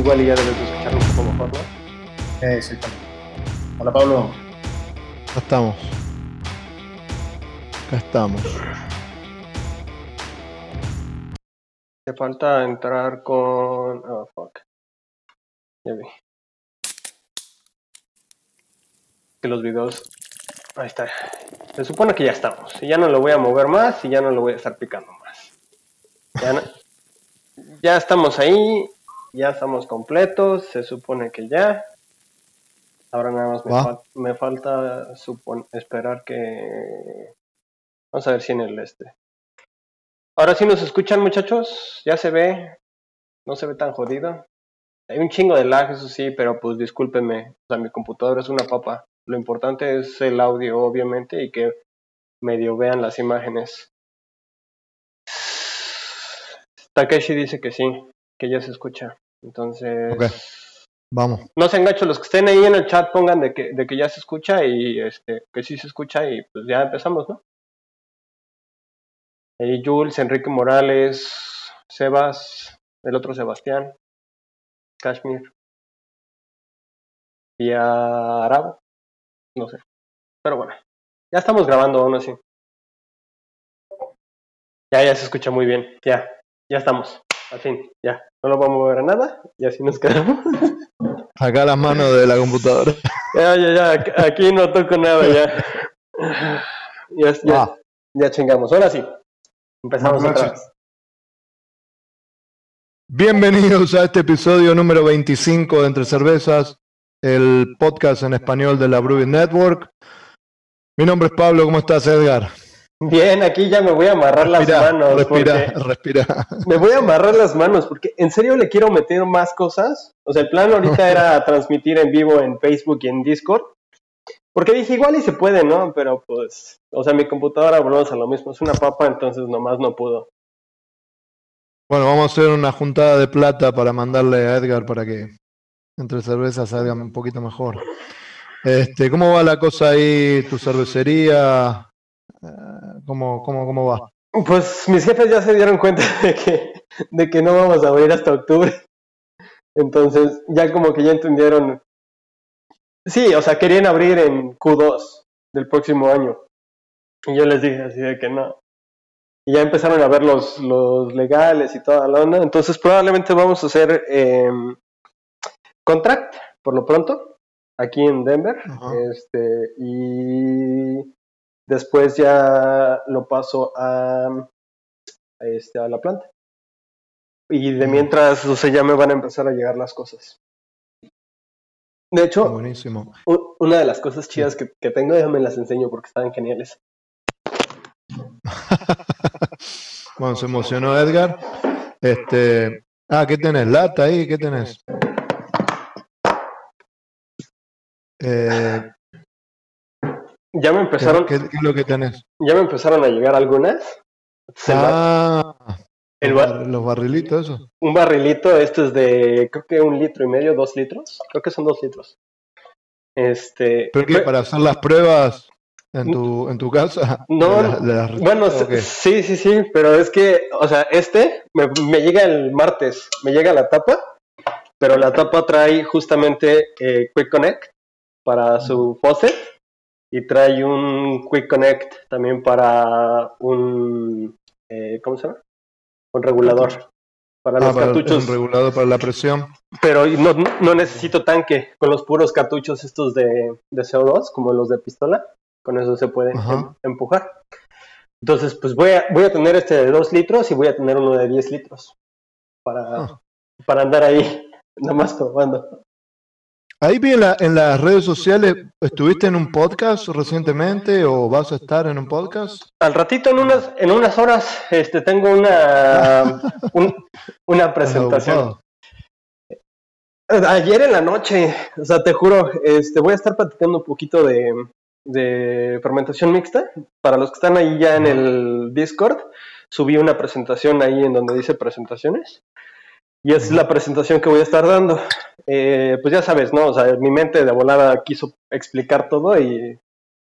igual y ya debes de escucharlo un poco mejor, ¿no? Eh, exactamente. Hola Pablo. Acá estamos. Acá estamos. Te falta entrar con... Oh, fuck. Ya vi. Que los videos... Ahí está. Se supone que ya estamos. Y ya no lo voy a mover más y ya no lo voy a estar picando más. Ya, no- ya estamos ahí. Ya estamos completos. Se supone que ya. Ahora nada más me, Va. fal- me falta esperar que... Vamos a ver si en el este. Ahora sí nos escuchan muchachos, ya se ve, no se ve tan jodido. Hay un chingo de lag, eso sí, pero pues discúlpenme, o sea, mi computadora es una papa. Lo importante es el audio, obviamente, y que medio vean las imágenes. Takeshi dice que sí, que ya se escucha. Entonces. Vamos. no se enganchen los que estén ahí en el chat, pongan de que, de que ya se escucha y este, que sí se escucha y pues ya empezamos, ¿no? Ahí Jules, Enrique Morales, Sebas, el otro Sebastián, Kashmir y a Arabo, no sé. Pero bueno, ya estamos grabando aún así. Ya, ya se escucha muy bien, ya, ya estamos, al fin, ya. No lo vamos a mover a nada y así nos quedamos. Acá las manos de la computadora. Ya, ya, ya, aquí- no toco nada ya. Ya, ya, Ah. ya chingamos. Ahora sí, empezamos Buenas otra vez. Bienvenidos a este episodio número 25 de Entre Cervezas, el podcast en español de la Brewing Network. Mi nombre es Pablo, ¿cómo estás, Edgar? Bien, aquí ya me voy a amarrar las manos. respira, porque- respira. Me voy a amarrar las manos porque en serio le quiero meter más cosas. O sea, el plan ahorita era transmitir en vivo en Facebook y en Discord. Porque dije, igual y se puede, ¿no? Pero pues, o sea, mi computadora, volvemos a lo mismo, es una papa, entonces nomás no pudo. Bueno, vamos a hacer una juntada de plata para mandarle a Edgar para que Entre Cervezas salga un poquito mejor. Este, ¿cómo va la cosa ahí, tu cervecería? Eh, ¿Cómo, cómo, cómo va? Pues mis jefes ya se dieron cuenta de que, de que no vamos a abrir hasta octubre. Entonces, ya como que ya entendieron. Sí, o sea, querían abrir en Q2 del próximo año. Y yo les dije así de que no. Y ya empezaron a ver los, los legales y toda la onda. Entonces, probablemente vamos a hacer em, contract por lo pronto, aquí en Denver. Este, y después ya lo paso a, a este, a la planta. Y de mientras, o sea, ya me van a empezar a llegar las cosas. De hecho, Buenísimo. una de las cosas chidas que, que tengo, déjame las enseño porque están geniales. Bueno, se emocionó Edgar. Este, ah, ¿qué tenés? ¿Lata ahí? ¿Qué tenés? Eh, Ya me ¿qué, empezaron, qué- qué es lo que tenés? ya me empezaron a llegar algunas. Se Ah, el los, ba- bar- los barrilitos, esos. un barrilito, esto es de, creo que un litro y medio, dos litros. Creo que son dos litros. Este, ¿Pero qué? ¿Para hacer las pruebas en tu, en tu casa? No, De la- Bueno, sí, sí, sí, pero es que, o sea, este me, me llega el martes, me llega la tapa, pero la tapa trae justamente eh, Quick Connect para su faucet y trae un Quick Connect también para un, eh, ¿cómo se llama? Un regulador para Ah, los para- cartuchos, un regulador para la presión. pero no, no necesito tanque con los puros cartuchos estos de, de CO2, como los de pistola, con eso se puede em- empujar. Entonces, pues voy a, voy a tener este de 2 litros y voy a tener uno de 10 litros para, Ah. para andar ahí, nomás probando. Ahí vi en, la- en las redes sociales, ¿estuviste en un podcast recientemente o vas a estar en un podcast? Al ratito, en unas, en unas horas, este, tengo una, un- una presentación. Ayer en la noche, o sea, te juro, este, voy a estar platicando un poquito de, de fermentación mixta. Para los que están ahí ya en el Discord, subí una presentación ahí en donde dice presentaciones. Y es la presentación que voy a estar dando. Eh, pues ya sabes, ¿no? O sea, mi mente de volada quiso explicar todo y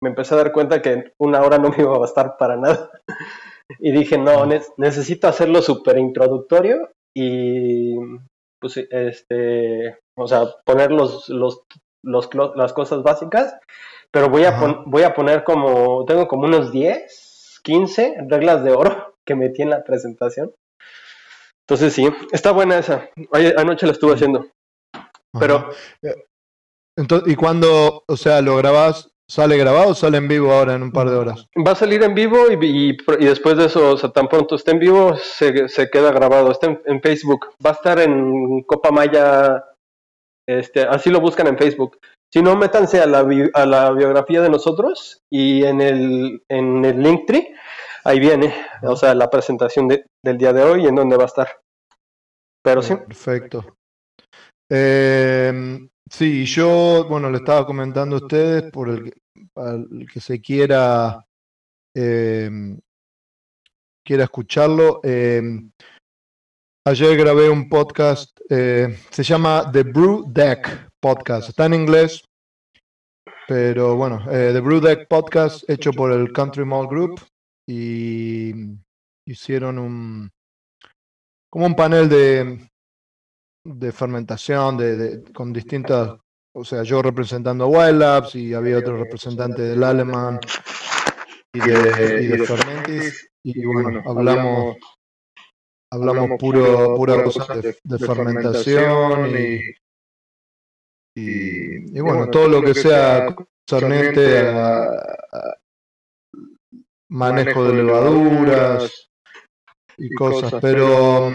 me empecé a dar cuenta que una hora no me iba a bastar para nada. Y dije, no, ne- necesito hacerlo súper introductorio y pues, este, o sea, poner los, los, los, las cosas básicas, pero voy a, Ajá. voy a poner como, tengo como unos 10, 15 reglas de oro que metí en la presentación. Entonces sí, está buena esa. Anoche la estuve haciendo. Pero. Eh, Entonces, ¿y cuando, o sea, lo grabás, sale grabado o sale en vivo ahora en un par de horas? va a salir en vivo y, y- y después de eso, o sea, tan pronto esté en vivo, se, se queda grabado. Está en, en Facebook. Va a estar en Copa Maya. Este, así lo buscan en Facebook. Si no, métanse a la, bi- a la biografía de nosotros y en el, en el Linktree, ahí viene, o sea, la presentación de- del día de hoy y en dónde va a estar. Pero sí, Perfecto. Eh, sí, yo, bueno, le estaba comentando a ustedes por el que, se quiera, eh, quiera escucharlo. eh, ayer grabé un podcast, eh, se llama The Brew Deck Podcast. Está en inglés, pero bueno, eh, The Brew Deck Podcast hecho por el Country Mall Group y hicieron un como un panel de de fermentación, de, de- con distintas, o sea, yo representando a Wild Labs y había otro representante del Alemán y de, y de Fermentis, y bueno, hablamos, hablamos puro, pura cosa de, de fermentación y, y, y bueno, todo lo que sea concernente a, manejo de levaduras y cosas, pero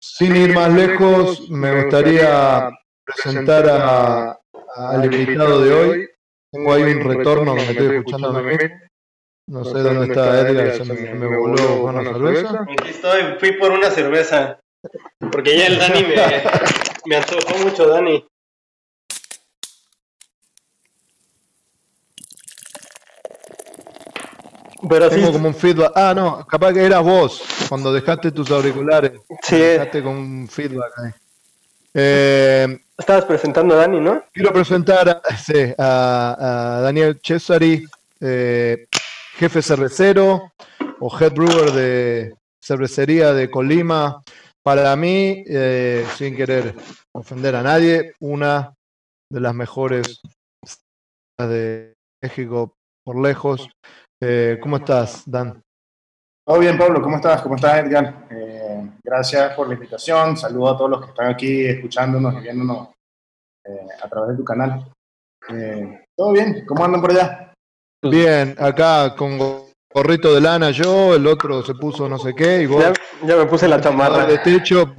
sin ir más lejos, me gustaría presentar a- al invitado de hoy. Tengo ahí un retorno que me estoy escuchando a mí. No sé dónde está Edgar, se me, me voló con una cerveza. Aquí estoy, fui por una cerveza. Porque ya el Dani me, me antojó mucho, Dani. Pero Tengo como un feedback. Ah, no, capaz que eras vos cuando dejaste tus auriculares. sí, Dejaste con un feedback ahí. Eh, estabas presentando a Dani, ¿no? Quiero presentar a, sí, a- a Daniel Cesari, eh, jefe cervecero o head brewer de cervecería de Colima. Para mí, eh, sin querer ofender a nadie, una de las mejores de México por lejos. Eh, ¿Cómo estás, Dan? Todo bien, Pablo, ¿cómo estás? ¿Cómo estás, Edgar? Eh, gracias por la invitación. Saludo a todos los que están aquí escuchándonos y viéndonos eh, a través de tu canal. Eh, ¿Todo bien? ¿Cómo andan por allá? Bien, acá con gorrito de lana yo, el otro se puso no sé qué y vos Ya, ya me puse la chamarra. de techo,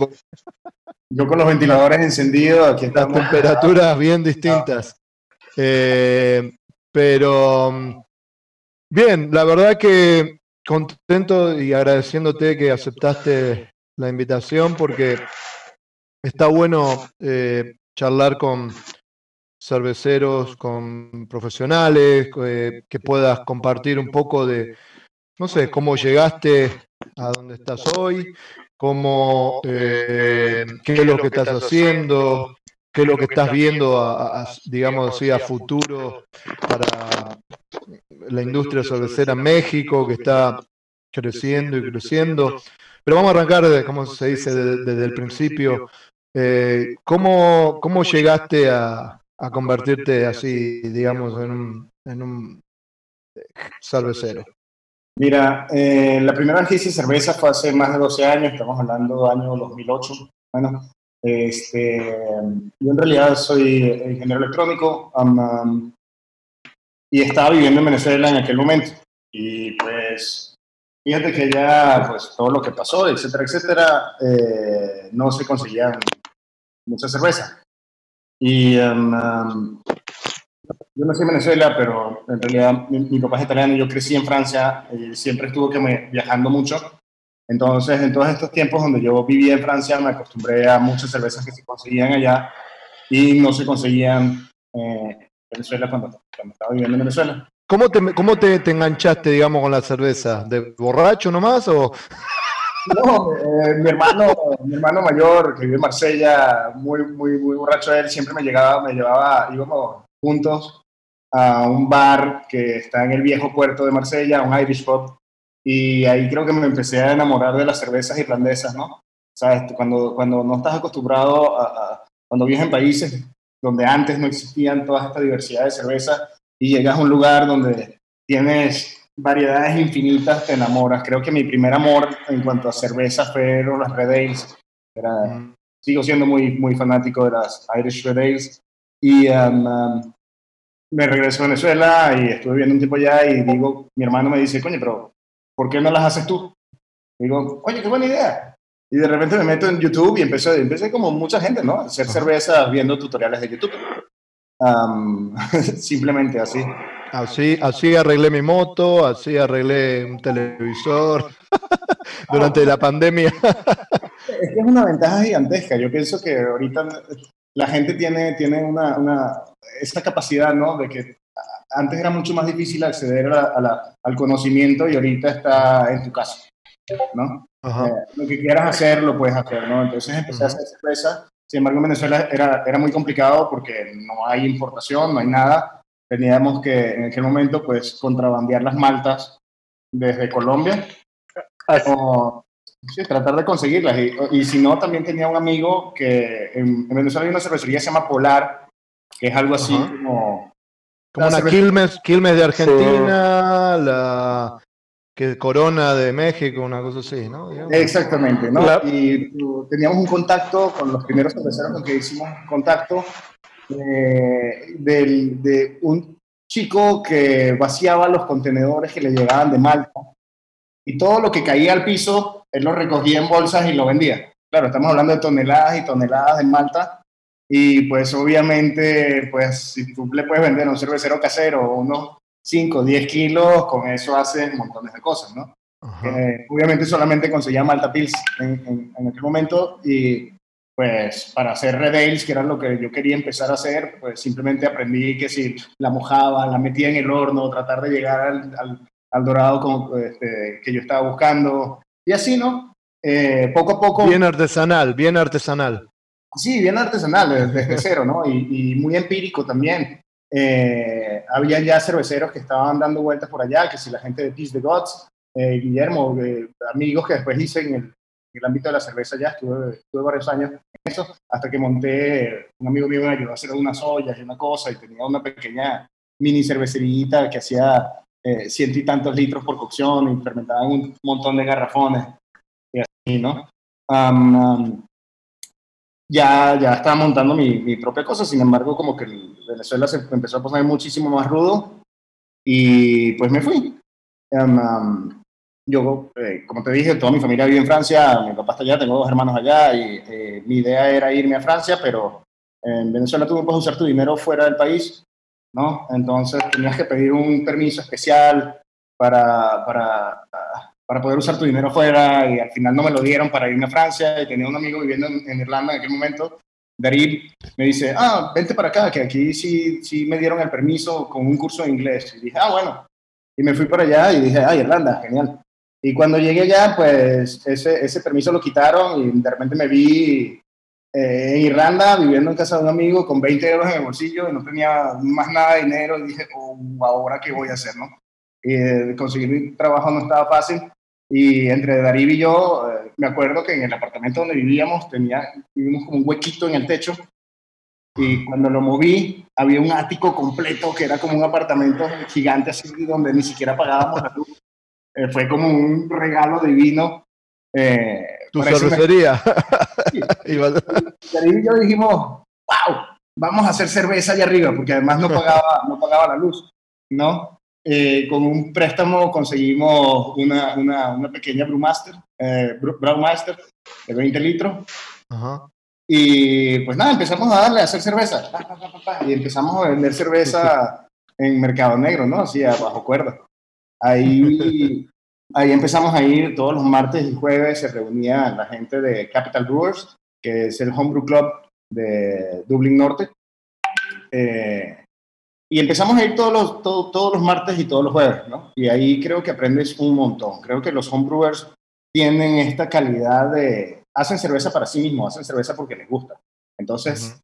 Yo con los ventiladores encendidos, aquí las estamos. temperaturas bien distintas. Eh, pero mm, bien, la verdad que contento y agradeciéndote que aceptaste la invitación porque está bueno eh, charlar con cerveceros, con profesionales, eh, que puedas compartir un poco de, no sé, cómo llegaste a donde estás hoy, cómo, eh, qué es lo que estás haciendo, qué es lo que estás viendo, a, digamos así, a futuro para la industria cervecera en México, que está creciendo y creciendo. Pero vamos a arrancar, de, como se dice, de- desde el principio. Eh, ¿cómo, ¿Cómo llegaste a, a convertirte así, digamos, en un, en un cervecero? Mira, eh, la primera vez que hice cerveza fue hace más de 12 años, estamos hablando del año 2008. Bueno, este, yo en realidad soy ingeniero electrónico um, um, y estaba viviendo en Venezuela en aquel momento. Y pues, fíjate que ya, pues todo lo que pasó, etcétera, etcétera, eh, no se conseguía mucha cerveza. Y um, yo nací en Venezuela, pero en realidad mi, mi papá es italiano y yo crecí en Francia y siempre estuve que me, viajando mucho. Entonces, en todos estos tiempos donde yo vivía en Francia, me acostumbré a muchas cervezas que se conseguían allá y no se conseguían eh, en Venezuela cuando, cuando estaba viviendo en Venezuela. ¿Cómo te, cómo te, te enganchaste, digamos, con la cerveza? ¿De borracho nomás o...? No, eh, mi hermano, mi hermano mayor que vive en Marsella, muy, muy, muy borracho él, siempre me llegaba, me llevaba, íbamos juntos a un bar que está en el viejo puerto de Marsella, un Irish pub, y ahí creo que me empecé a enamorar de las cervezas irlandesas, ¿no? ¿sabes? Cuando, cuando no estás acostumbrado a, cuando vives en países donde antes no existían toda esta diversidad de cervezas y llegas a un lugar donde tienes variedades infinitas, te enamoras. Creo que mi primer amor en cuanto a cerveza fueron las Red Ales. Era, Sigo siendo muy, muy fanático de las Irish Red Ales. Y um, um, me regreso a Venezuela y estuve viviendo un tiempo allá y digo, mi hermano me dice, coño, pero ¿por qué no las haces tú? digo, coño, qué buena idea. Y de repente me meto en YouTube y empecé, empecé como mucha gente, ¿no? A hacer cerveza viendo tutoriales de YouTube. Um, simplemente así. Así, así arreglé mi moto, así arreglé un televisor durante la pandemia. es que es una ventaja gigantesca. Yo pienso que ahorita la gente tiene, tiene una, una esta capacidad, ¿no? De que antes era mucho más difícil acceder a al conocimiento y ahorita está en tu casa, ¿no? Eh, lo que quieras hacer, lo puedes hacer, ¿no? Entonces empecé a hacer cerveza. Sin embargo, en Venezuela era, era muy complicado porque no hay importación, no hay nada. Teníamos que, en aquel momento, pues, contrabandear las maltas desde Colombia. O, sí, tratar de conseguirlas. Y, si no, también tenía un amigo que en, Venezuela hay una cervecería que se llama Polar, que es algo así como... Como una Quilmes, Quilmes de Argentina, la que Corona de México, una cosa así, ¿no? Exactamente, ¿no? Y teníamos un contacto con los primeros cerveceros con que hicimos contacto eh, de un chico que vaciaba los contenedores que le llegaban de Malta y todo lo que caía al piso, él lo recogía en bolsas y lo vendía. Claro, estamos hablando de toneladas y toneladas de Malta y pues obviamente, pues si tú le puedes vender a un cervecero casero unos 5, 10 kilos, con eso haces montones de cosas, ¿no? Eh, obviamente solamente conseguía Malta Pils en, en, aquel momento y pues para hacer Red que era lo que yo quería empezar a hacer, pues simplemente aprendí que si la mojaba, la metía en el horno, tratar de llegar al, al, dorado como, este, que yo estaba buscando y así, ¿no? Eh, poco a poco... Bien artesanal, bien artesanal. Sí, bien artesanal, desde cero, ¿no? Y, y muy empírico también. Eh, había ya cerveceros que estaban dando vueltas por allá, que si la gente de Peace the Gods, eh, Guillermo, eh, amigos que después hice en el, ámbito de la cerveza ya, estuve, estuve, varios años en eso, hasta que monté, un amigo mío me ayudó a hacer unas ollas y una cosa, y tenía una pequeña mini cervecerita que hacía ciento y tantos litros por cocción y fermentaban un montón de garrafones y así, ¿no? Ya, ya estaba montando mi, mi, propia cosa, sin embargo, como que Venezuela se empezó a poner muchísimo más rudo y pues me fui. Um, yo, eh, como te dije, toda mi familia vive en Francia, mi papá está allá, tengo dos hermanos allá y eh, mi idea era irme a Francia, pero en Venezuela tú no puedes usar tu dinero fuera del país, ¿no? Entonces tenías que pedir un permiso especial para, para para poder usar tu dinero fuera y al final no me lo dieron para irme a Francia y tenía un amigo viviendo en, Irlanda en aquel momento, Darín, me dice, ah, vente para acá, que aquí sí, sí me dieron el permiso con un curso de inglés. Y dije, ah, bueno. Y me fui para allá y dije, ah, Irlanda, genial. Y cuando llegué allá, pues ese, ese permiso lo quitaron y de repente me vi eh, en Irlanda viviendo en casa de un amigo con 20 euros en el bolsillo y no tenía más nada de dinero y dije, oh, ahora qué voy a hacer, ¿no? Y conseguir trabajo no estaba fácil. Y entre Darío y yo, eh, me acuerdo que en el apartamento donde vivíamos, tenía, vivimos como un huequito en el techo. Y cuando lo moví, había un ático completo que era como un apartamento gigante, así donde ni siquiera pagábamos la luz. Eh, fue como un regalo divino. Eh, tu cervecería. Darío y yo dijimos, wow, vamos a hacer cerveza allá arriba, porque además no pagaba, no pagaba la luz, ¿no? Eh, con un préstamo conseguimos una, una, una pequeña Brewmaster, eh, Brewmaster de 20 litros. Y pues nada, empezamos a darle a hacer cerveza. Y empezamos a vender cerveza en mercado negro, ¿no? Así, a bajo cuerda. Ahí, ahí empezamos a ir todos los martes y jueves, se reunía la gente de Capital Brewers, que es el homebrew club de Dublín Norte. Eh, y empezamos a ir todos los, todos los martes y todos los jueves, ¿no? Y ahí creo que aprendes un montón. Creo que los homebrewers tienen esta calidad de... Hacen cerveza para sí mismos, hacen cerveza porque les gusta. Entonces,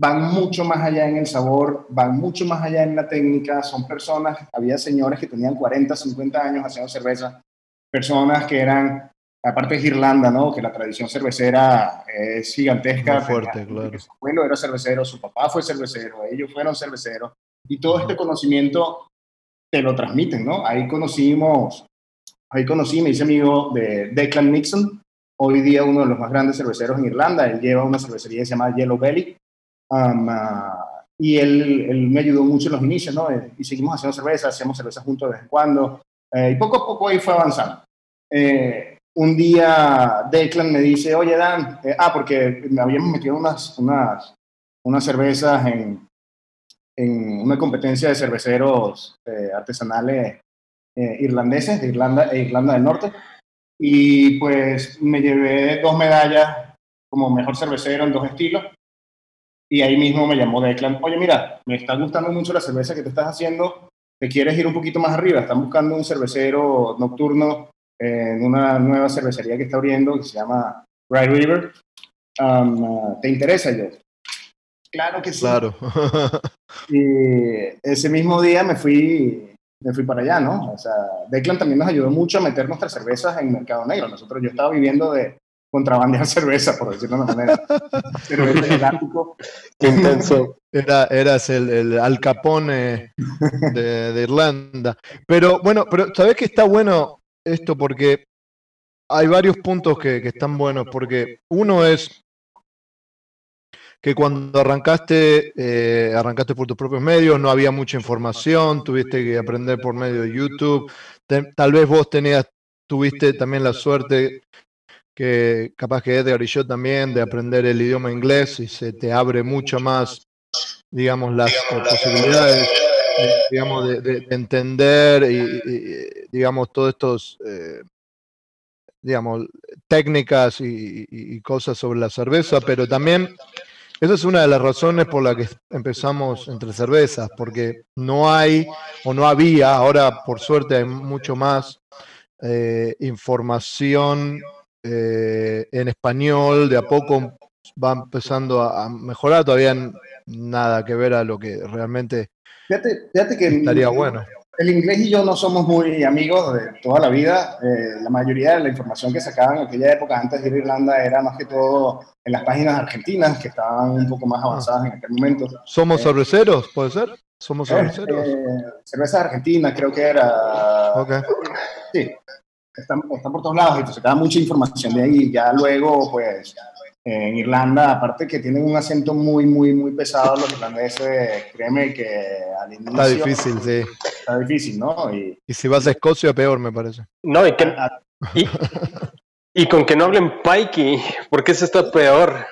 van mucho más allá en el sabor, van mucho más allá en la técnica. Son personas, había señores que tenían 40, 50 años haciendo cerveza, personas que eran aparte es Irlanda, ¿no? Que la tradición cervecera es gigantesca. Muy fuerte, claro. Su abuelo era cervecero, su papá fue cervecero, ellos fueron cerveceros. Y todo este conocimiento te lo transmiten, ¿no? Ahí conocimos, ahí conocí, me hice amigo de Declan Nixon, hoy día uno de los más grandes cerveceros en Irlanda. Él lleva una cervecería que se llama Yellow Belly. Um, uh, y él, él, me ayudó mucho en los inicios, ¿no? Eh, y seguimos haciendo cerveza, hacemos cerveza juntos de vez en cuando. Eh, y poco a poco ahí fue avanzando. Eh, un día Declan me dice, oye Dan, eh, ah, porque me habíamos metido unas, unas, unas cervezas en, en una competencia de cerveceros eh, artesanales eh, irlandeses, de Irlanda e Irlanda del Norte. Y pues me llevé dos medallas como mejor cervecero en dos estilos. Y ahí mismo me llamó Declan, oye mira, me está gustando mucho la cerveza que te estás haciendo, te quieres ir un poquito más arriba, están buscando un cervecero nocturno en una nueva cervecería que está abriendo que se llama Bright River. Um, ¿Te interesa yo? Claro que sí. Claro. y ese mismo día me fui, me fui para allá, ¿no? O sea, Declan también nos ayudó mucho a meter nuestras cervezas en mercado negro. Nosotros, yo estaba viviendo de contrabandear cerveza, por decirlo de una manera. cerveza elástico. Intenso. Era, eras el, el Al Capone de, de Irlanda. Pero bueno, pero ¿sabés que está bueno esto? Porque hay varios puntos que, que están buenos. Porque uno es que cuando arrancaste, eh, arrancaste por tus propios medios, no había mucha información, tuviste que aprender por medio de YouTube, tal vez vos tenías, tuviste también la suerte que capaz que Edgar y yo también, de aprender el idioma inglés y se te abre mucho más, digamos, las posibilidades, de, digamos, de, de- de entender y, digamos, todos estos, eh, digamos, técnicas y cosas sobre la cerveza, pero también esa es una de las razones por la que empezamos entre cervezas, porque no hay o no había, ahora por suerte hay mucho más eh, información eh, en español, de a poco va empezando a, a mejorar, todavía nada que ver a lo que realmente Fíjate, fíjate que estaría bueno. El inglés y yo no somos muy amigos de toda la vida. Eh, la mayoría de la información que sacaban en aquella época antes de ir a Irlanda era más que todo en las páginas argentinas, que estaban un poco más avanzadas en aquel momento. ¿Somos Eh, cerveceros? ¿Puede ser? ¿Somos Eh, cerveceros? eh, cervezas argentinas, creo que era. Ok. Sí, están, están por todos lados y te sacaba mucha información de ahí. Ya luego, pues, en Irlanda, aparte que tienen un acento muy, muy, muy pesado, los irlandeses, créeme que al inicio. Está difícil, sí. Está difícil, ¿no? Y, Y si vas a Escocia, peor, me parece. No, y, que, a- y, y con que no hablen Pikey, porque eso está peor.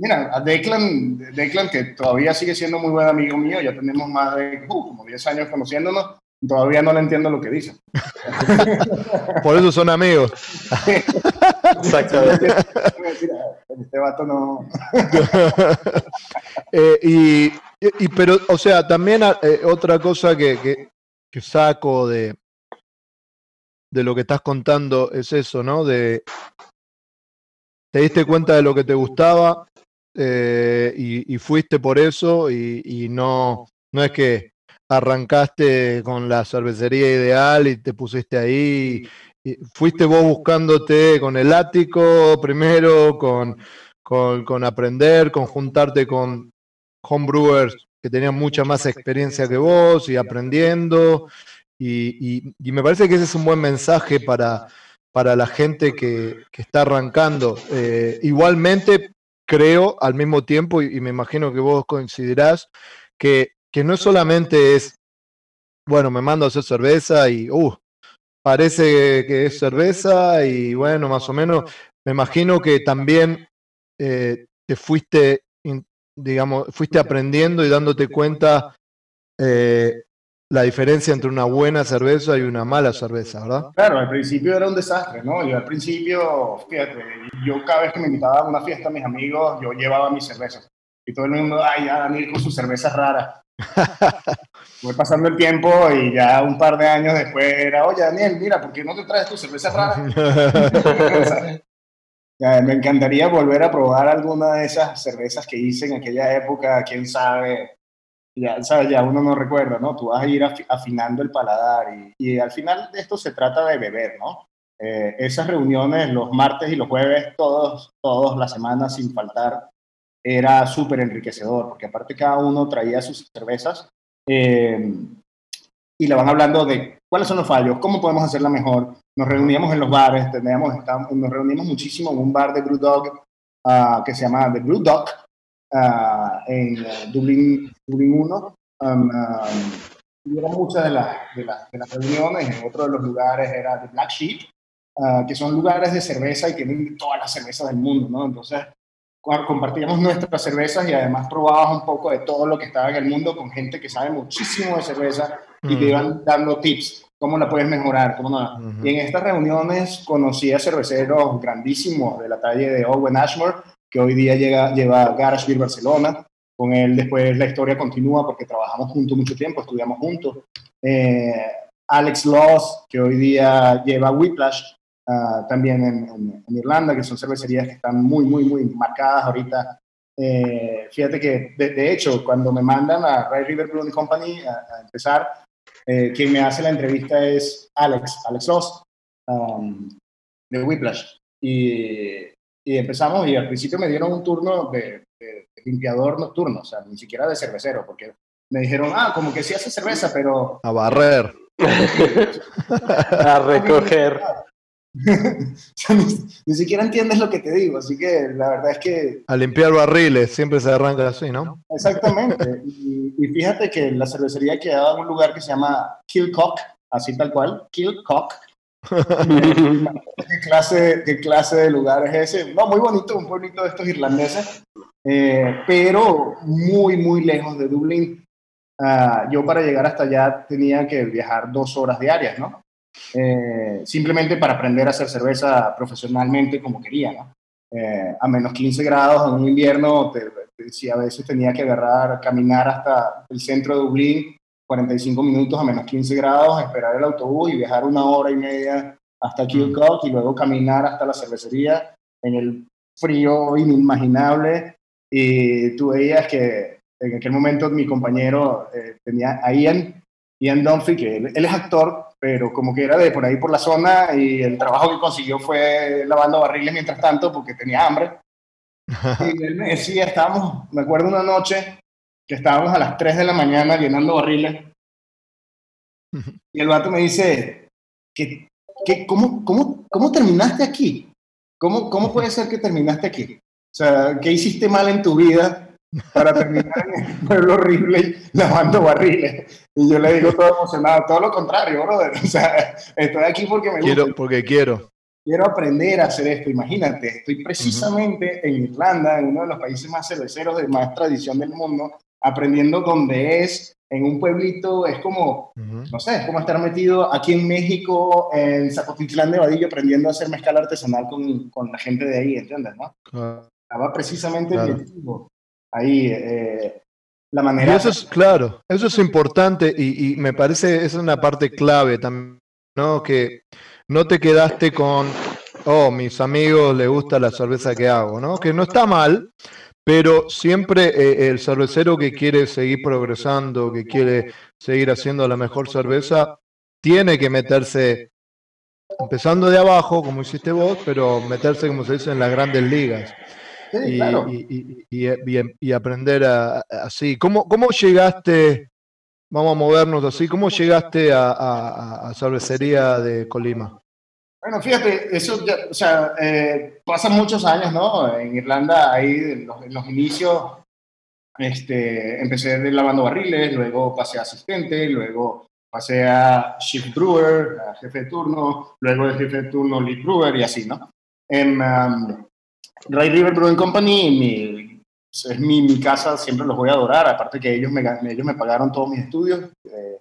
mira, a Declan, Declan, que todavía sigue siendo muy buen amigo mío, ya tenemos más de uh, como 10 años conociéndonos, todavía no le entiendo lo que dice. Por eso son amigos. Exactamente. Este vato no. Eh, y, y- pero, o sea, también eh, otra cosa que, que- que saco de, de lo que estás contando es eso, ¿no? De te diste cuenta de lo que te gustaba eh, y, y fuiste por eso y, y no, no es que arrancaste con la cervecería ideal y te pusiste ahí. y fuiste vos buscándote con el ático primero, con, con, con aprender, con juntarte con homebrewers que tenían mucha más experiencia que vos y aprendiendo. Y, y- y me parece que ese es un buen mensaje para, para la gente que, que está arrancando. Eh, igualmente, creo al mismo tiempo, y, y me imagino que vos coincidirás, que, que no solamente es, bueno, me mando a hacer cerveza y, uh, parece que es cerveza y bueno, más o menos, me imagino que también eh, te fuiste, digamos, fuiste aprendiendo y dándote cuenta eh, la diferencia entre una buena cerveza y una mala cerveza, ¿verdad? Claro, al principio era un desastre, ¿no? Yo al principio, fíjate, yo cada vez que me invitaba a una fiesta, mis amigos, yo llevaba mis cervezas. Y todo el mundo, ay, ya Daniel con sus cervezas raras. Fue pasando el tiempo y ya un par de años después era, oye Daniel, mira, ¿por qué no te traes tus cervezas raras? Ya, me encantaría volver a probar alguna de esas cervezas que hice en aquella época, quién sabe. Ya, sabes, ya uno no recuerda, ¿no? Tú vas a ir afi- afinando el paladar y, y al final de esto se trata de beber, ¿no? Eh, esas reuniones los martes y los jueves, todos, todas las semanas sin faltar, era súper enriquecedor, porque aparte cada uno traía sus cervezas eh, y le van hablando de cuáles son los fallos, cómo podemos hacerla mejor. Nos reuníamos en los bares, teníamos, nos reunimos muchísimo en un bar de Brewdog uh, que se llama The Brewdog uh, en uh, Dublín, Dublín 1. Um, um, y eran muchas de, de, de, las reuniones, en otro de los lugares era The Black Sheep, uh, que son lugares de cerveza y tienen todas las cervezas del mundo, ¿no? Entonces, compartíamos nuestras cervezas y además probabas un poco de todo lo que estaba en el mundo con gente que sabe muchísimo de cerveza y te iban dando tips, cómo la puedes mejorar, cómo no. Y en estas reuniones conocí a cerveceros grandísimos de la talla de Owen Ashmore, que hoy día llega, lleva Garage Beer Barcelona. Con él después la historia continúa porque trabajamos juntos mucho tiempo, estudiamos juntos. Eh, Alex Loss, que hoy día lleva Whiplash, uh, también en, en, Irlanda, que son cervecerías que están muy, muy, muy marcadas ahorita. Eh, fíjate que, de, de, hecho, cuando me mandan a Red River Brewing Company a, a empezar, eh, quien me hace la entrevista es Alex, Alex Loss, um, de Whiplash. Y, y, empezamos y al principio me dieron un turno de, de, de, limpiador nocturno, o sea, ni siquiera de cervecero, porque me dijeron, ah, como que sí hace cerveza, pero... A barrer. a recoger. ni, ni, siquiera entiendes lo que te digo, así que la verdad es que... A limpiar barriles, siempre se arranca así, ¿no? Exactamente. y, y, fíjate que la cervecería quedaba en un lugar que se llama Kilcock, así tal cual, Kilcock. ¿Qué, clase, ¿Qué clase de lugar es ese? No, muy bonito, un pueblito de estos irlandeses, eh, pero muy, muy lejos de Dublín. Uh, yo para llegar hasta allá tenía que viajar dos horas diarias, ¿no? Eh, simplemente para aprender a hacer cerveza profesionalmente como quería, ¿no? Eh, a menos 15 grados en un invierno, te, te, si a veces tenía que agarrar, caminar hasta el centro de Dublín, 45 minutos a menos 15 grados, esperar el autobús y viajar una hora y media hasta Kilcock y luego caminar hasta la cervecería en el frío inimaginable. Y tú veías que en aquel momento mi compañero eh, tenía a Ian, Ian Dunphy, que él, él, es actor, pero como que era de por ahí por la zona y el trabajo que consiguió fue lavando barriles mientras tanto porque tenía hambre. y él me decía, estábamos, me acuerdo una noche que estábamos a las 3 de la mañana llenando barriles y el vato me dice, ¿qué, qué, cómo, cómo, ¿cómo terminaste aquí? ¿Cómo, ¿Cómo puede ser que terminaste aquí? O sea, ¿qué hiciste mal en tu vida para terminar en el pueblo horrible lavando barriles. Y yo le digo todo emocionado, todo lo contrario, brother. O sea, estoy aquí porque me quiero, gusta. Porque quiero. Quiero aprender a hacer esto. Imagínate, estoy precisamente uh -huh. en Irlanda, en uno de los países más cerveceros de más tradición del mundo, aprendiendo donde es, en un pueblito, es como, uh -huh. no sé, es como estar metido aquí en México, en Zapotitlán de Vadillo, aprendiendo a hacer mezcal artesanal con, con la gente de ahí, ¿entiendes? ¿no? Claro. Estaba precisamente claro. Ahí eh, la manera. Y eso es, claro, eso es importante y, y, me parece esa es una parte clave también, ¿no? Que no te quedaste con, oh, mis amigos les gusta la cerveza que hago, ¿no? Que no está mal, pero siempre eh, el cervecero que quiere seguir progresando, que quiere seguir haciendo la mejor cerveza, tiene que meterse, empezando de abajo, como hiciste vos, pero meterse, como se dice, en las grandes ligas. Sí, y, claro. y, y, y, aprender a, así. ¿Cómo, ¿Cómo llegaste, vamos a movernos así, cómo llegaste a, a, a cervecería de Colima? Bueno, fíjate, eso ya, o sea, eh, pasan muchos años, ¿no? En Irlanda, ahí en los, en los inicios, este, empecé lavando barriles, luego pasé a asistente, luego pasé a shift brewer, a jefe de turno, luego de jefe de turno lead brewer y así, ¿no? En, um, Ray River Brewing Company, mi, es mi, mi, casa, siempre los voy a adorar, aparte que ellos me, ellos me pagaron todos mis estudios. Eh,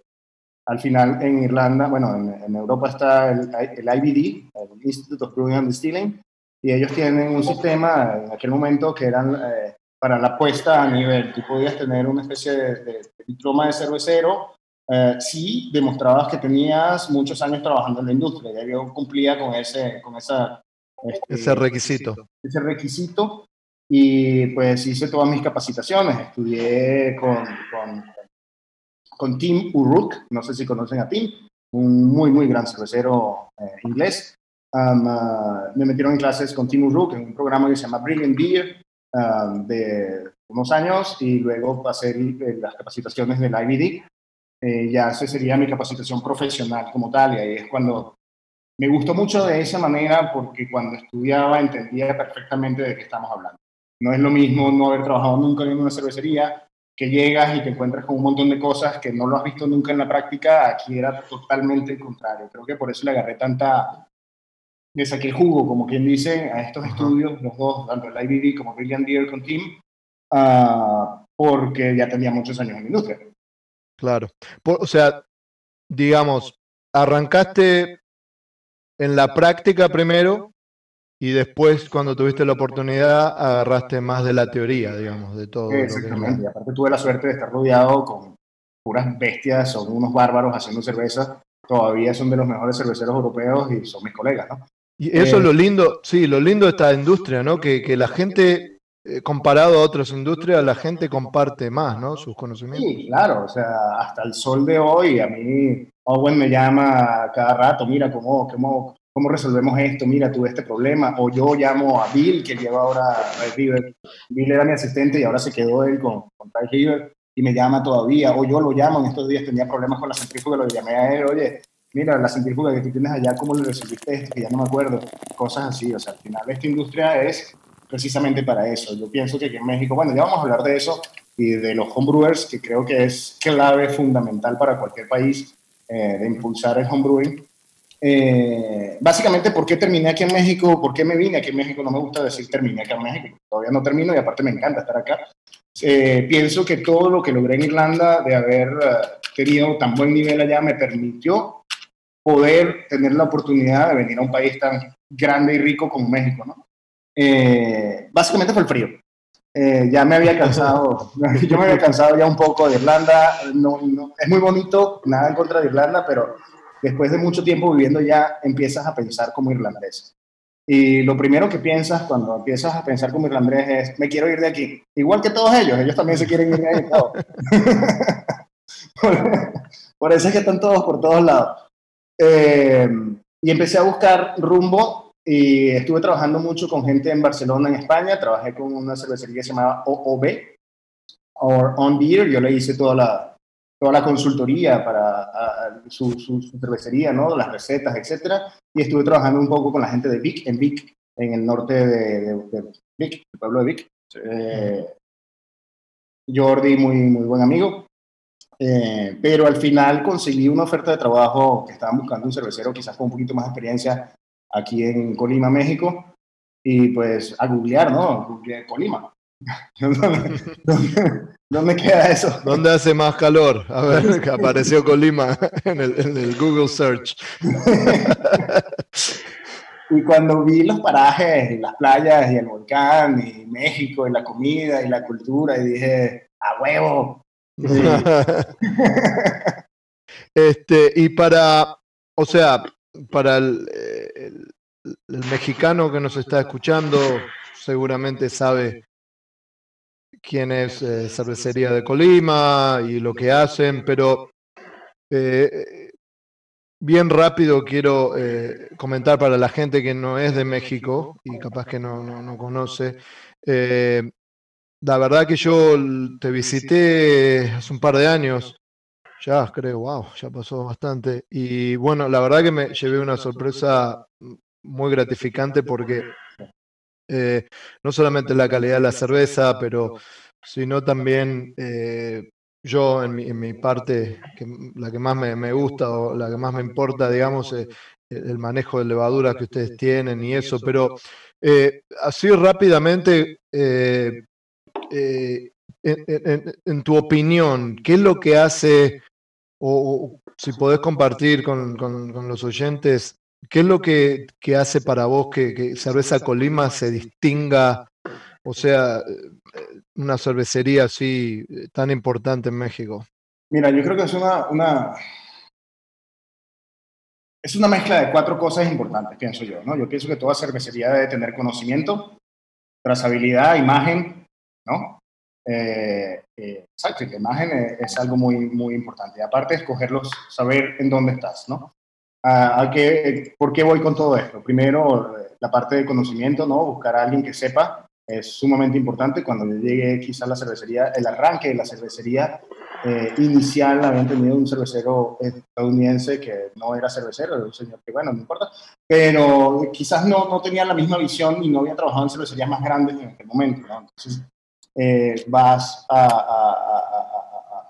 al final en Irlanda, bueno, en, en, Europa está el, el IBD, el Institute of Brewing and Distilling, y ellos tienen un sistema en aquel momento que eran eh, para la puesta a nivel, tú podías tener una especie de, de, de diploma de cervecero eh, si demostrabas que tenías muchos años trabajando en la industria, ya yo cumplía con, ese, con esa este, ese requisito. Ese requisito. Y pues hice todas mis capacitaciones. Estudié con, con, con Tim Uruk, no sé si conocen a Tim, un muy, muy gran cervecero eh, inglés. ah, me metieron en clases con Timo Rook en un programa que se llama Brilliant Beer de unos años y luego pasé las capacitaciones del IBD. Eh, ya esa sería mi capacitación profesional como tal y ahí es cuando me gustó mucho de esa manera porque cuando estudiaba entendía perfectamente de qué estamos hablando. No es lo mismo no haber trabajado nunca en una cervecería que llegas y te encuentras con un montón de cosas que no lo has visto nunca en la práctica, aquí era totalmente el contrario. Creo que por eso le agarré tanta, le saqué jugo, como quien dice, a estos estudios, los dos, tanto el IBD como Brilliant Deer con Team, uh, porque ya tenía muchos años en la industria. Claro. o sea, digamos, arrancaste en la práctica primero y después, cuando tuviste la oportunidad, agarraste más de la teoría, digamos, de todo. Exactamente. Aparte tuve la suerte de estar rodeado con puras bestias, son unos bárbaros haciendo cerveza. Todavía son de los mejores cerveceros europeos y son mis colegas, ¿no? Y eso es lo eh, lindo, sí, lo lindo de esta industria, ¿no? Que, que la gente, eh, comparado a otras industrias, la gente comparte más, ¿no? Sus conocimientos. Sí, claro, o sea, hasta el sol de hoy, a mí Owen me llama cada rato, mira cómo, cómo, ¿Cómo resolvemos esto? Mira, tuve este problema. O yo llamo a Bill, que lleva ahora a River. Bill era mi asistente y ahora se quedó él con, con River y me llama todavía. O yo lo llamo, en estos días tenía problemas con la centrífuga, lo llamé a él, oye, mira, la centrífuga que tú tienes allá, ¿cómo le resolviste esto? Que ya no me acuerdo. Cosas así. O sea, al final esta industria es precisamente para eso. Yo pienso que aquí en México, bueno, ya vamos a hablar de eso y de los homebrewers, que creo que es clave fundamental para cualquier país eh, de impulsar el homebrewing eh, básicamente, ¿por qué terminé aquí en México? ¿Por qué me vine aquí en México? No me gusta decir terminé aquí en México, todavía no termino y aparte me encanta estar acá. Eh, pienso que todo lo que logré en Irlanda de haber eh, tenido tan buen nivel allá me permitió poder tener la oportunidad de venir a un país tan grande y rico como México, ¿no? básicamente fue el frío. Ya me había cansado, yo me había cansado ya un poco de Irlanda, no, es muy bonito, nada en contra de Irlanda, pero después de mucho tiempo viviendo ya, empiezas a pensar como irlandés. Y lo primero que piensas cuando empiezas a pensar como irlandés es, me quiero ir de aquí. Igual que todos ellos, ellos también se quieren ir de ahí. por, eso es que están todos por todos lados. Eh, y empecé a buscar rumbo y estuve trabajando mucho con gente en Barcelona, en España. Trabajé con una cervecería que se llamaba OOB, o On Beer. Yo le hice toda la, toda la consultoría para su, cervecería, ¿no? las recetas, etcétera, y estuve trabajando un poco con la gente de Vic, en Vic, en el norte de, Vic, el pueblo de Vic. Eh, Jordi, muy, muy buen amigo, eh, pero al final conseguí una oferta de trabajo que estaban buscando un cervecero quizás con un poquito más de experiencia aquí en Colima, México, y pues a googlear, ¿no? Googleé Colima. ¿Dónde, queda eso? ¿Dónde hace más calor? A ver, que apareció Colima en el, en el Google Search. Y cuando vi los parajes y las playas y el volcán y México y la comida y la cultura y dije, a huevo. este, y para, o sea, para el, el mexicano que nos está escuchando, seguramente sabe quién es eh, Cervecería de Colima y lo que hacen, pero eh, bien rápido quiero eh, comentar para la gente que no es de México y capaz que no, no, conoce. la verdad que yo te visité hace un par de años, ya creo, wow, ya pasó bastante. Y bueno, la verdad que me llevé una sorpresa muy gratificante porque eh, no solamente la calidad de la cerveza, pero sino también eh, yo en mi, parte, la que más me, gusta o la que más me importa, digamos, eh, el manejo de levadura que ustedes tienen y eso, pero así rápidamente, en, tu opinión, ¿qué es lo que hace, o, si podés compartir con, con los oyentes, ¿Qué es lo que, hace para vos que, Cerveza Colima se distinga, o sea, una cervecería así eh, tan importante en México? Mira, yo creo que es una, una, es una mezcla de cuatro cosas importantes, pienso yo. ¿no? Yo pienso que toda cervecería debe tener conocimiento, trazabilidad, imagen, ¿no? Eh, eh, exacto, la imagen es, algo muy, muy importante. aparte, escogerlos, saber en dónde estás, ¿no? a, qué, ¿por qué voy con todo esto? Primero, la parte de conocimiento, ¿no? Buscar a alguien que sepa es sumamente importante. Cuando yo llegué quizás la cervecería, el arranque de la cervecería eh, inicial habían tenido un cervecero estadounidense que no era cervecero, era un señor que, bueno, no importa, pero quizás no, no tenía la misma visión y no había trabajado en cervecerías más grandes en aquel momento. ¿no? Entonces, eh, vas a, a,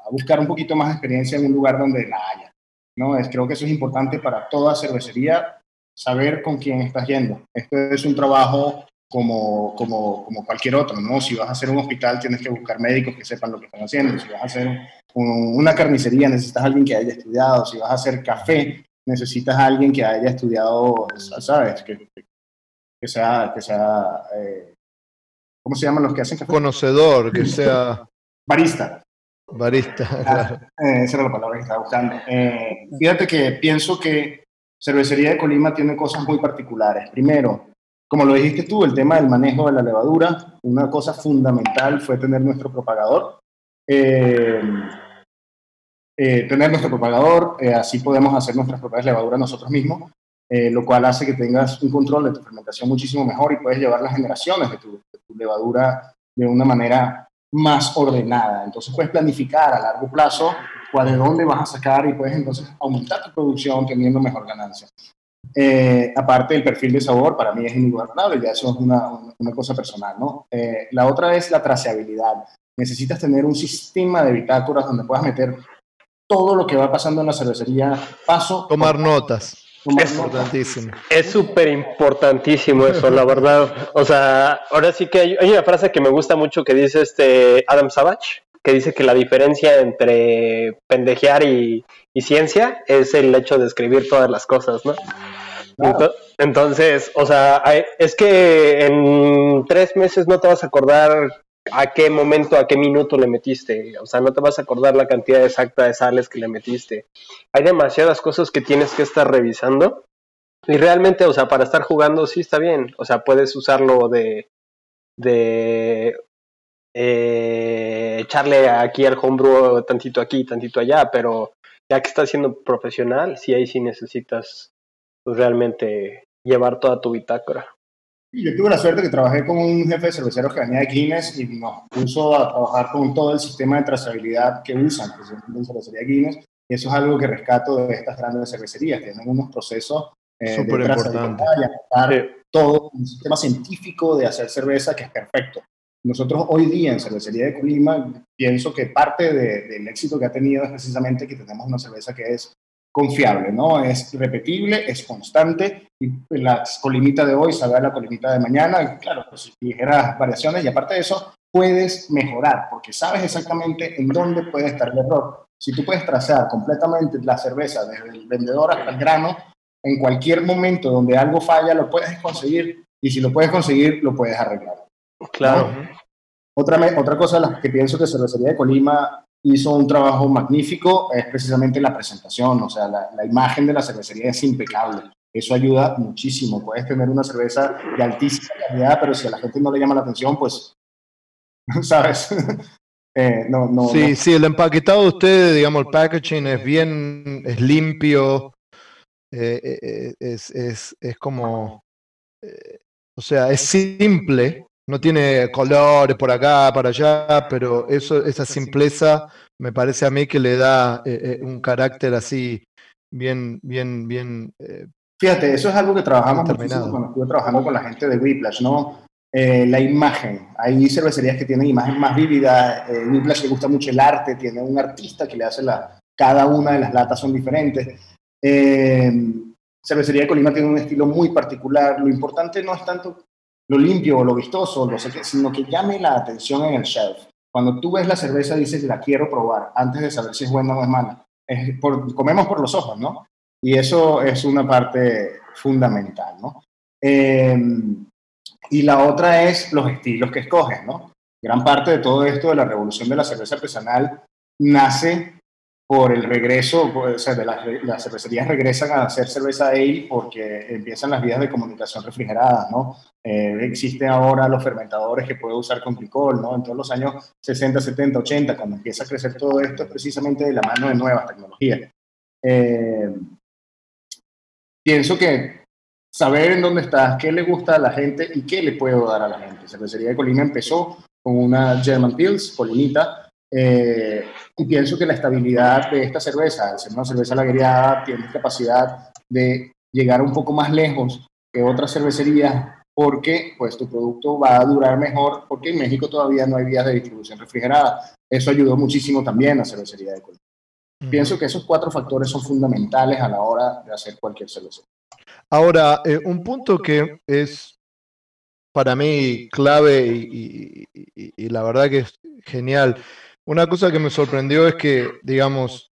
a, buscar un poquito más de experiencia en un lugar donde la haya. ¿no? Es, creo que eso es importante para toda cervecería, saber con quién estás yendo. Esto es un trabajo como, como, como, cualquier otro, ¿no? Si vas a hacer un hospital, tienes que buscar médicos que sepan lo que están haciendo. Si vas a hacer una carnicería, necesitas a alguien que haya estudiado. Si vas a hacer café, necesitas a alguien que haya estudiado, ¿sabes? Que, que sea, que sea eh, ¿cómo se llaman los que hacen café? Conocedor, que sea... Barista. Barista, ah, claro. Eh, esa era la palabra que estaba buscando. Eh, fíjate que pienso que Cervecería de Colima tiene cosas muy particulares. Primero, como lo dijiste tú, el tema del manejo de la levadura, una cosa fundamental fue tener nuestro propagador. Eh, tener nuestro propagador, así podemos hacer nuestras propias levaduras nosotros mismos, lo cual hace que tengas un control de tu fermentación muchísimo mejor y puedes llevar las generaciones de tu, tu levadura de una manera más ordenada. Entonces puedes planificar a largo plazo de dónde vas a sacar y puedes entonces aumentar tu producción teniendo mejor ganancia. Eh, aparte del perfil de sabor, para mí es inigualable, ya eso es una, una cosa personal, ¿no? Eh, la otra es la trazabilidad. Necesitas tener un sistema de bitácoras donde puedas meter todo lo que va pasando en la cervecería, paso. Tomar notas. Es importantísimo. Es súper importantísimo eso, la verdad. O sea, ahora sí que hay, hay, una frase que me gusta mucho que dice este Adam Savage, que dice que la diferencia entre pendejear y, y ciencia es el hecho de escribir todas las cosas, ¿no? Entonces, o sea, es que en tres meses no te vas a acordar a qué momento, a qué minuto le metiste. O sea, no te vas a acordar la cantidad exacta de sales que le metiste. Hay demasiadas cosas que tienes que estar revisando. Y realmente, o sea, para estar jugando sí está bien. O sea, puedes usarlo de, de eh, echarle aquí al homebrew tantito aquí, tantito allá, pero ya que estás siendo profesional, sí ahí sí necesitas pues, realmente llevar toda tu bitácora. Yo tuve la suerte que trabajé con un jefe de cerveceros que venía de Guinness y nos puso a trabajar con todo el sistema de trazabilidad que usan, en cervecería Guinness, y eso es algo que rescato de estas grandes cervecerías, tienen unos procesos eh, Súper de importante. y todo un sistema científico de hacer cerveza que es perfecto. Nosotros hoy día en Cervecería de Colima pienso que parte del éxito que ha tenido es precisamente que tenemos una cerveza que es confiable, ¿no? Es repetible, es constante y la colimita de hoy sabe a la colimita de mañana, claro, pues ligeras variaciones y aparte de eso puedes mejorar porque sabes exactamente en dónde puede estar el error. Si tú puedes trazar completamente la cerveza desde el vendedor hasta el grano, en cualquier momento donde algo falla lo puedes conseguir y si lo puedes conseguir lo puedes arreglar. Claro. Otra, otra cosa que pienso que Cervecería de Colima hizo un trabajo magnífico es precisamente la presentación, o sea, la, la, imagen de la cervecería es impecable. Eso ayuda muchísimo. Puedes tener una cerveza de altísima calidad, pero si a la gente no le llama la atención, pues, ¿sabes? eh, no, no, sí, no. sí, el empaquetado de ustedes, digamos, el packaging es bien, es limpio, eh, eh, es, es, es, como, eh, o sea, es simple, no tiene colores por acá, para allá, pero eso, esa simpleza me parece a mí que le da eh, eh, un carácter así bien, bien, bien. Eh, Fíjate, eso es algo que trabajamos muchísimo cuando estuve trabajando con la gente de Whiplash, ¿no? Eh, la imagen. Hay cervecerías que tienen imagen más vívida. Whiplash le gusta mucho el arte, tiene un artista que le hace la. Cada una de las latas son diferentes. Cervecería de Colima tiene un estilo muy particular. Lo importante no es tanto lo limpio o lo vistoso, lo sé que, sino que llame la atención en el shelf. Cuando tú ves la cerveza dices, la quiero probar, antes de saber si es buena o es mala. Comemos por los ojos, ¿no? Y eso es una parte fundamental, ¿no? Eh, y la otra es los estilos que escoges, ¿no? Gran parte de todo esto de la revolución de la cerveza artesanal nace por el regreso, o sea, de las, las, cervecerías regresan a hacer cerveza ale porque empiezan las vías de comunicación refrigeradas, ¿no? Eh, ahora los fermentadores que puede usar con glicol, ¿no? En todos los años 60, 70, 80, cuando empieza a crecer todo esto, es precisamente de la mano de nuevas tecnologías. Eh, pienso que saber en dónde estás, qué le gusta a la gente y qué le puedo dar a la gente. Cervecería de Colima empezó con una German Pills, Colinita, eh, y pienso que la estabilidad de esta cerveza, al ser una cerveza laguereada, tiene capacidad de llegar un poco más lejos que otras cervecerías porque pues tu producto va a durar mejor porque en México todavía no hay vías de distribución refrigerada. Eso ayudó muchísimo también a cervecería de Colima. Pienso que esos cuatro factores son fundamentales a la hora de hacer cualquier cerveza. Ahora, eh, un punto que es para mí clave y, la verdad que es genial. Una cosa que me sorprendió es que, digamos,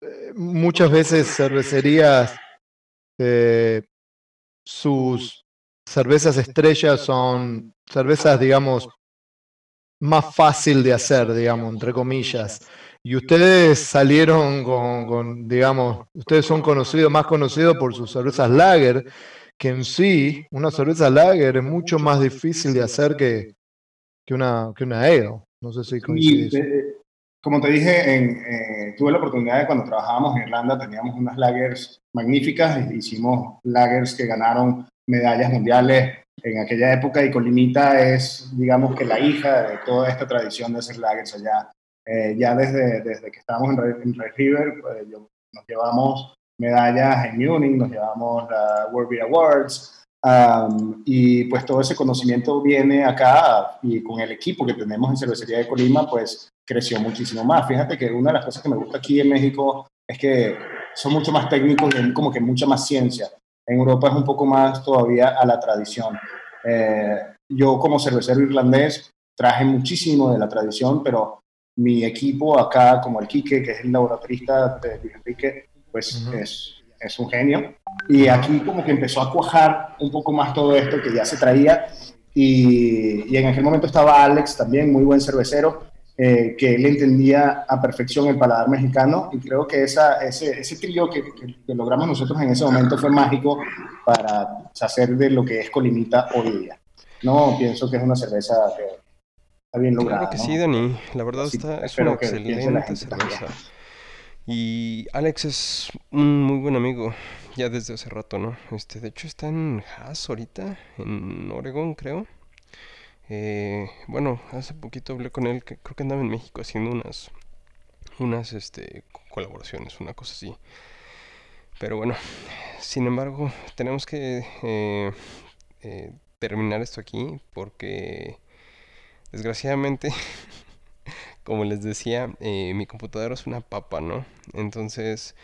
eh, muchas veces cervecerías, eh, sus cervezas estrellas son cervezas, digamos, más fácil de hacer, digamos, entre comillas. Y ustedes salieron con, digamos, ustedes son conocidos, más conocidos por sus cervezas lager, que en sí, una cerveza lager es mucho más difícil de hacer que, que una, que una ale. No sé si coincides. Eh, como te dije, en, eh, tuve la oportunidad de cuando trabajábamos en Irlanda, teníamos unas lagers magníficas, hicimos lagers que ganaron medallas mundiales en aquella época y Colimita es, digamos que la hija de toda esta tradición de hacer lagers allá. Eh, ya desde, desde que estábamos en Red, River, pues, nos llevamos medallas en Munich, nos llevamos la World Beer Awards, y pues todo ese conocimiento viene acá y con el equipo que tenemos en Cervecería de Colima, pues creció muchísimo más. Fíjate que una de las cosas que me gusta aquí en México es que son mucho más técnicos y como que mucha más ciencia. En Europa es un poco más todavía a la tradición. Eh, yo como cervecero irlandés traje muchísimo de la tradición, pero mi equipo acá, como el Quique, que es el laboratorista de Luis Enrique, pues es, es un genio. Y aquí como que empezó a cuajar un poco más todo esto que ya se traía. Y, y en aquel momento estaba Alex también, muy buen cervecero, eh, que él entendía a perfección el paladar mexicano y creo que esa, ese, ese trío que, que, logramos nosotros en ese momento fue mágico para hacer de lo que es Colimita hoy día. No, pienso que es una cerveza que está bien lograda. Claro que sí, Dani. La verdad está, es una excelente cerveza. Y Alex es un muy buen amigo, ya desde hace rato, ¿no? Este, de hecho está en Haas ahorita, en Oregon, creo. Eh, bueno, hace poquito hablé con él, creo que andaba en México haciendo unas, unas este, colaboraciones, una cosa así. Pero bueno, sin embargo, tenemos que eh, eh, terminar esto aquí porque desgraciadamente, como les decía, mi computadora es una papa, ¿no? Entonces,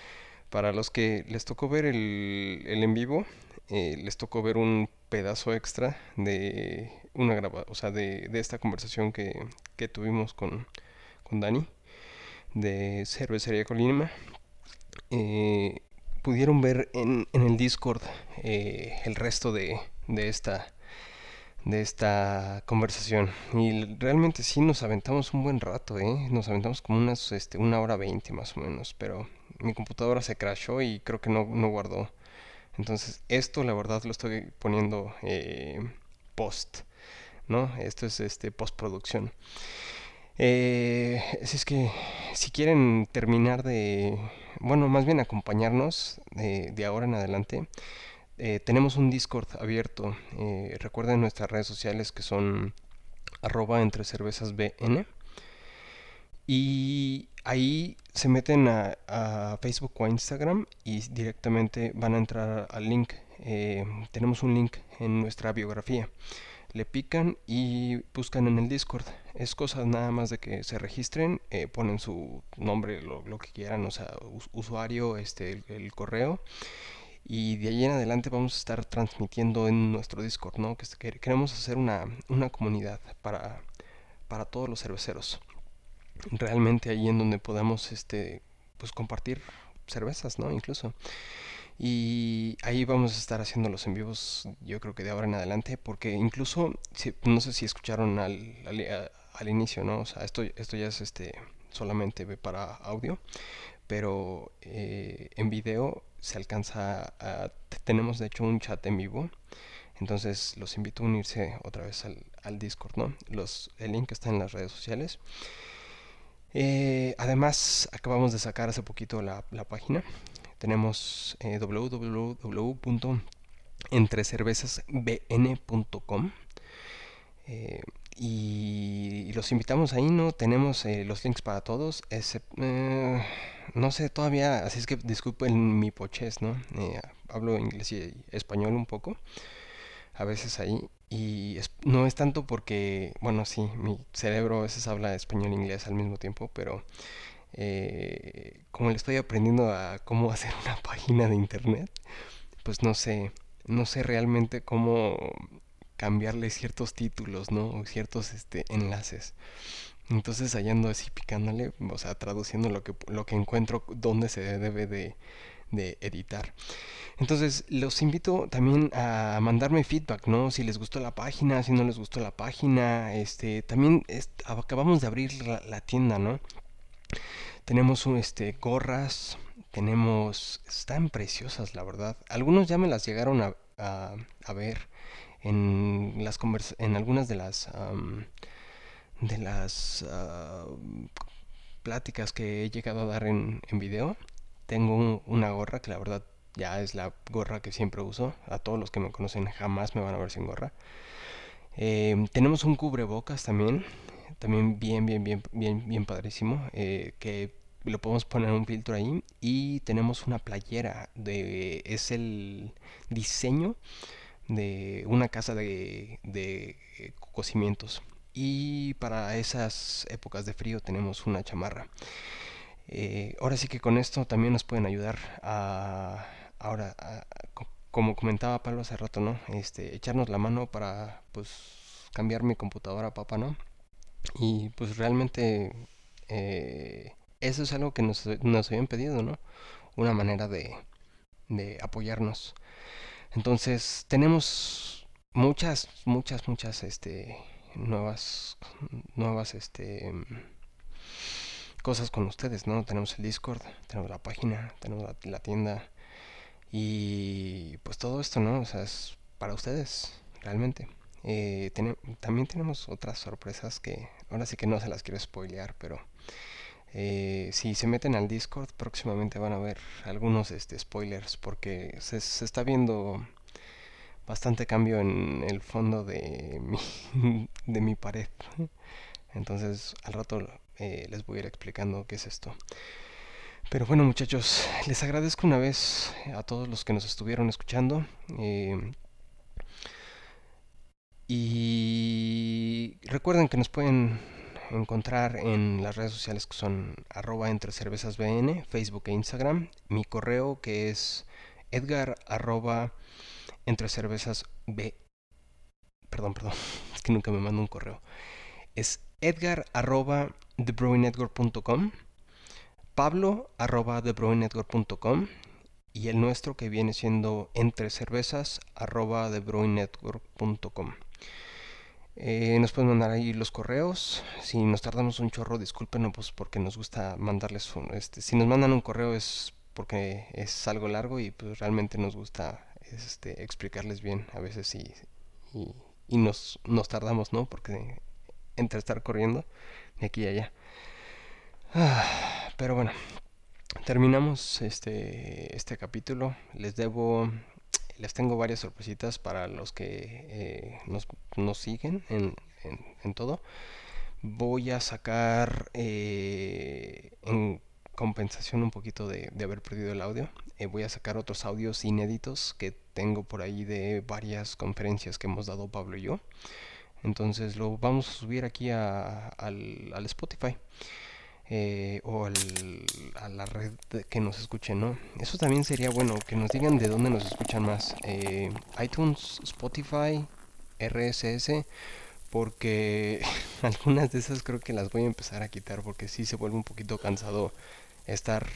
para los que les tocó ver el, el en vivo, les tocó ver un pedazo extra de una graba, o sea, de, de esta conversación que, que tuvimos con, con, Dani de Cervecería Colima. Eh, pudieron ver en, en el Discord eh, el resto de, de esta de esta conversación y realmente sí nos aventamos un buen rato ¿eh? nos aventamos como unas este, una hora veinte más o menos pero mi computadora se crashó y creo que no, no guardó entonces esto la verdad lo estoy poniendo eh, post ¿no? Esto es este postproducción. Eh, es que si quieren terminar de, bueno, más bien acompañarnos de, ahora en adelante, eh, tenemos un Discord abierto. Eh, recuerden nuestras redes sociales que son arroba entre cervezas. Y ahí se meten a, Facebook o a Instagram y directamente van a entrar al link. Eh, tenemos un link en nuestra biografía le pican y buscan en el Discord. Es cosa nada más de que se registren, eh, ponen su nombre, lo, que quieran, o sea, usuario, este, el, correo. Y de ahí en adelante vamos a estar transmitiendo en nuestro Discord, ¿no? Que, queremos hacer una, una comunidad para, para todos los cerveceros. Realmente ahí en donde podamos este, pues compartir cervezas, ¿no? Incluso. Y ahí vamos a estar haciendo los en vivos, yo creo que de ahora en adelante, porque incluso, no sé si escucharon al, al, inicio, ¿no? O sea, esto, esto ya es este solamente para audio, pero eh, en video se alcanza a... Tenemos de hecho un chat en vivo, entonces los invito a unirse otra vez al, al Discord, ¿no? Los, el link está en las redes sociales. Eh, además, acabamos de sacar hace poquito la, página tenemos eh, www.entrecervezasbn.com eh, y los invitamos ahí, ¿no? Tenemos eh, los links para todos. No sé todavía, así es que disculpen mi poches, ¿no? Hablo inglés y español un poco. A veces ahí. Y no es tanto porque, bueno, sí, mi cerebro a veces habla español e inglés al mismo tiempo, pero como le estoy aprendiendo a cómo hacer una página de internet, pues no sé, no sé realmente cómo cambiarle ciertos títulos, ¿no? O ciertos este, enlaces. Entonces allá ando así picándole, o sea, traduciendo lo que, lo que encuentro donde se debe de, editar. Entonces, los invito también a mandarme feedback, ¿no? Si les gustó la página, si no les gustó la página. Este, también acabamos de abrir la, tienda, ¿no? Tenemos este, gorras, tenemos... Están preciosas, la verdad. Algunos ya me las llegaron a, a ver en las en algunas de las de las ah, pláticas que he llegado a dar en, en video tengo una gorra que la verdad ya es la gorra que siempre uso a todos los que me conocen jamás me van a ver sin gorra em, tenemos un cubrebocas también también bien bien bien bien bien padrísimo eh, que lo podemos poner un filtro ahí y tenemos una playera de es el diseño de una casa de, de eh, cocimientos. Y para esas épocas de frío tenemos una chamarra. Eh, ahora sí que con esto también nos pueden ayudar a, ahora, como comentaba Pablo hace rato, ¿no? Este, echarnos la mano para, pues, cambiar mi computadora, papá, ¿no? Y pues realmente eh, eso es algo que nos, nos habían pedido, ¿no? Una manera de, de apoyarnos. Entonces, tenemos muchas, muchas, muchas, este, nuevas, nuevas, este, cosas con ustedes, ¿no? Tenemos el Discord, tenemos la página, tenemos la, tienda y pues todo esto, ¿no? O sea, es para ustedes, realmente. Eh, también tenemos otras sorpresas que ahora sí que no se las quiero spoilear, pero eh, si se meten al Discord, próximamente van a ver algunos este, spoilers porque se, está viendo bastante cambio en el fondo de mi, de mi pared. Entonces al rato eh, les voy a ir explicando qué es esto. Pero bueno muchachos, les agradezco una vez a todos los que nos estuvieron escuchando. Eh, y recuerden que nos pueden encontrar en las redes sociales que son arroba entre cervezas BN, Facebook e Instagram. Mi correo que es edgar arroba entre cervezas. Perdón, perdón, es que nunca me mando un correo. Es edgar arroba thebrewingnetwork.com, pablo arroba thebrewingnetwork.com y el nuestro que viene siendo entre cervezas arroba thebrewingnetwork.com. Eh, nos pueden mandar ahí los correos. Si nos tardamos un chorro, discúlpenos pues porque nos gusta mandarles este, si nos mandan un correo es porque es algo largo y pues realmente nos gusta este, explicarles bien a veces y, y, nos, nos tardamos, ¿no? Porque entre estar corriendo de aquí allá. Ah, pero bueno, terminamos este, este capítulo. Les debo les tengo varias sorpresitas para los que eh, nos, siguen en, todo. Voy a sacar eh, en compensación un poquito de, haber perdido el audio. Eh, voy a sacar otros audios inéditos que tengo por ahí de varias conferencias que hemos dado Pablo y yo. Entonces lo vamos a subir aquí al, al Spotify. Eh, o a la red que nos escuchen, ¿no? Eso también sería bueno, que nos digan de dónde nos escuchan más. Eh, iTunes, Spotify, RSS, porque algunas de esas creo que las voy a empezar a quitar porque sí se vuelve un poquito cansado estar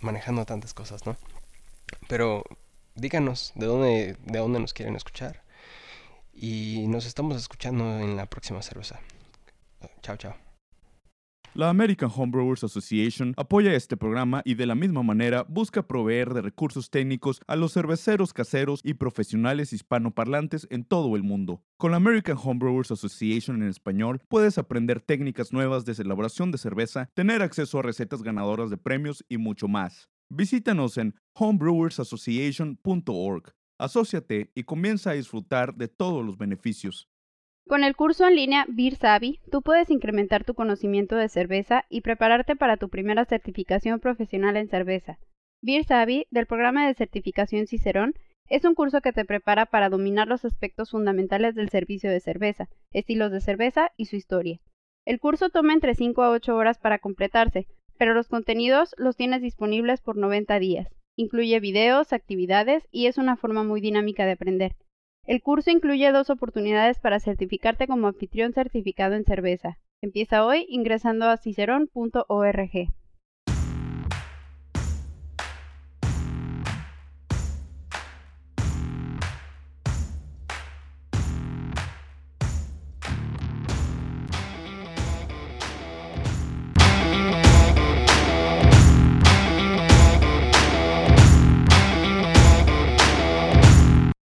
manejando tantas cosas, ¿no? Pero díganos de dónde, de dónde nos quieren escuchar. Y nos estamos escuchando en la próxima cerveza. Chao, chao. La American Homebrewers Association apoya este programa y de la misma manera busca proveer de recursos técnicos a los cerveceros caseros y profesionales hispanoparlantes en todo el mundo. Con la American Homebrewers Association en español puedes aprender técnicas nuevas de elaboración de cerveza, tener acceso a recetas ganadoras de premios y mucho más. Visítanos en homebrewersassociation.org. Asociate y comienza a disfrutar de todos los beneficios. Con el curso en línea Beer Savvy, tú puedes incrementar tu conocimiento de cerveza y prepararte para tu primera certificación profesional en cerveza. Beer Savvy, del programa de certificación Cicerón, es un curso que te prepara para dominar los aspectos fundamentales del servicio de cerveza, estilos de cerveza y su historia. El curso toma entre 5 a 8 horas para completarse, pero los contenidos los tienes disponibles por 90 días. Incluye videos, actividades y es una forma muy dinámica de aprender. El curso incluye dos oportunidades para certificarte como anfitrión certificado en cerveza. Empieza hoy ingresando a cicerón.org.